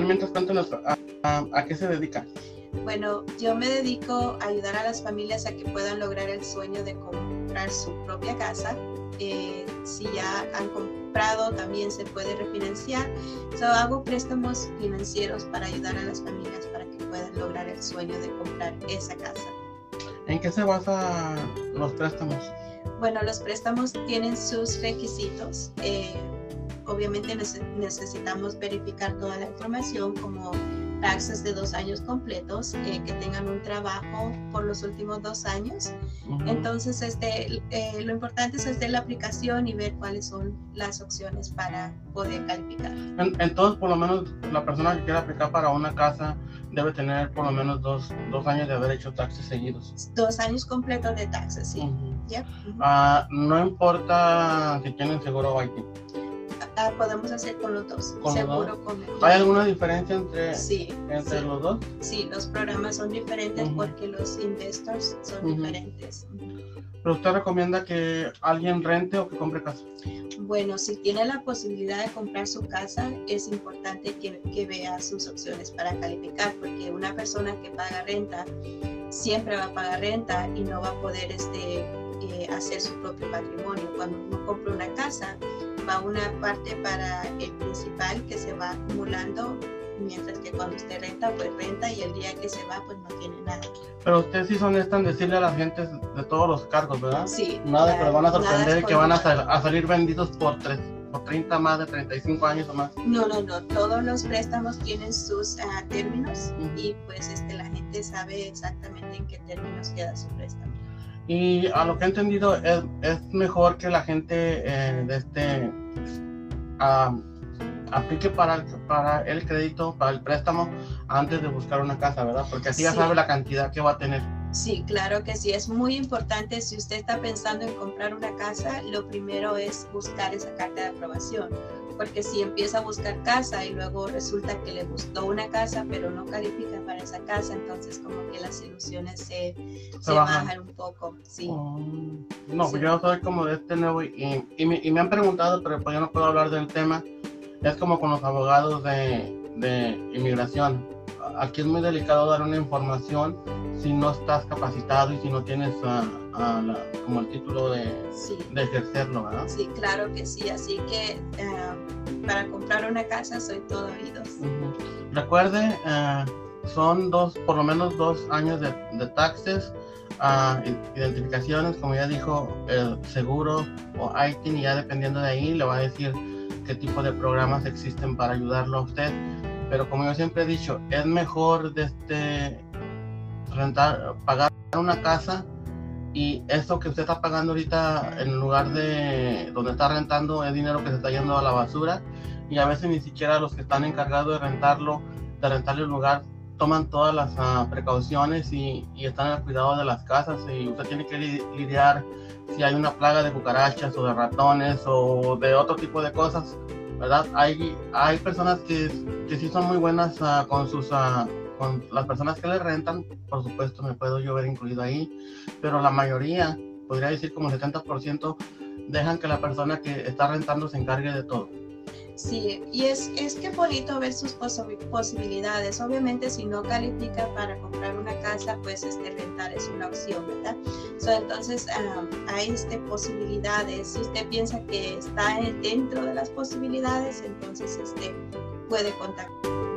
mientras cuéntanos a, a, qué se dedica. Bueno, yo me dedico a ayudar a las familias a que puedan lograr el sueño de comprar su propia casa. Eh, si ya han comprado, también se puede refinanciar. So, hago préstamos financieros para ayudar a las familias para que puedan lograr el sueño de comprar esa casa. ¿En qué se basan los préstamos? Bueno, los préstamos tienen sus requisitos. Eh, obviamente necesitamos verificar toda la información como taxes de dos años completos, eh, que tengan un trabajo por los últimos dos años. Entonces, este, eh, lo importante es hacer la aplicación y ver cuáles son las opciones para poder calificar. Entonces, por lo menos la persona que quiera aplicar para una casa debe tener por lo menos dos, dos años de haber hecho taxes seguidos. Dos años completos de taxes, sí. Ah, no importa si tienen seguro o. Ah, podemos hacer con los dos. Seguro con ¿Hay alguna diferencia entre, entre los dos? Sí, los programas son diferentes porque los investors son diferentes. ¿Pero usted recomienda que alguien rente o que compre casa? Bueno, si tiene la posibilidad de comprar su casa, es importante que, que vea sus opciones para calificar, porque una persona que paga renta siempre va a pagar renta y no va a poder este, eh, hacer su propio patrimonio. Cuando uno compra una casa, va una parte para el principal que se va acumulando, mientras que cuando usted renta, pues renta y el día que se va, pues no tiene nada. Pero ustedes sí son estas en decirle a la gente de todos los cargos, ¿verdad? Sí. Nada les van a sorprender y que van a, a, salir vendidos por tres. Por 30 más de 35 años o más. No, no, no. Todos los préstamos tienen sus uh, términos y pues este, la gente sabe exactamente en qué términos queda su préstamo. Y a lo que he entendido es, es mejor que la gente eh, de este aplique para el, para el crédito, para el préstamo, antes de buscar una casa, ¿verdad? Porque así ya sabe la cantidad que va a tener. Sí, claro que sí. Es muy importante si usted está pensando en comprar una casa, lo primero es buscar esa carta de aprobación porque si empieza a buscar casa y luego resulta que le gustó una casa pero no califica para esa casa, entonces como que las ilusiones se, se, bajan. un poco, sí. Oh, no, pues yo soy como de este nuevo y, y, me, y, me, han preguntado, pero pues yo no puedo hablar del tema, es como con los abogados de, de inmigración. Aquí es muy delicado dar una información si no estás capacitado y si no tienes como el título de, de, ejercerlo, ¿verdad? Sí, claro que sí. Así que eh, para comprar una casa soy todo oídos. Recuerde, eh, son dos, por lo menos dos años de, de taxes, uh, identificaciones, como ya dijo, el seguro o ITIN, y ya dependiendo de ahí le va a decir qué tipo de programas existen para ayudarlo a usted. Pero como yo siempre he dicho, es mejor de este rentar, pagar una casa y esto que usted está pagando ahorita en lugar de donde está rentando es dinero que se está yendo a la basura y a veces ni siquiera los que están encargados de rentarlo, de rentarle un lugar, toman todas las uh, precauciones y, y, están al cuidado de las casas y usted tiene que lidiar si hay una plaga de cucarachas o de ratones o de otro tipo de cosas, ¿verdad? Hay, hay personas que, que sí son muy buenas uh, con sus... Uh, con las personas que le rentan, por supuesto me puedo yo ver incluido ahí, pero la mayoría, podría decir como el 70%, dejan que la persona que está rentando se encargue de todo. Sí, y es, es que bonito ver sus posibilidades. Obviamente, si no califica para comprar una casa, pues este, rentar es una opción, ¿verdad? entonces, hay este, posibilidades. Si usted piensa que está dentro de las posibilidades, entonces este, puede contactar.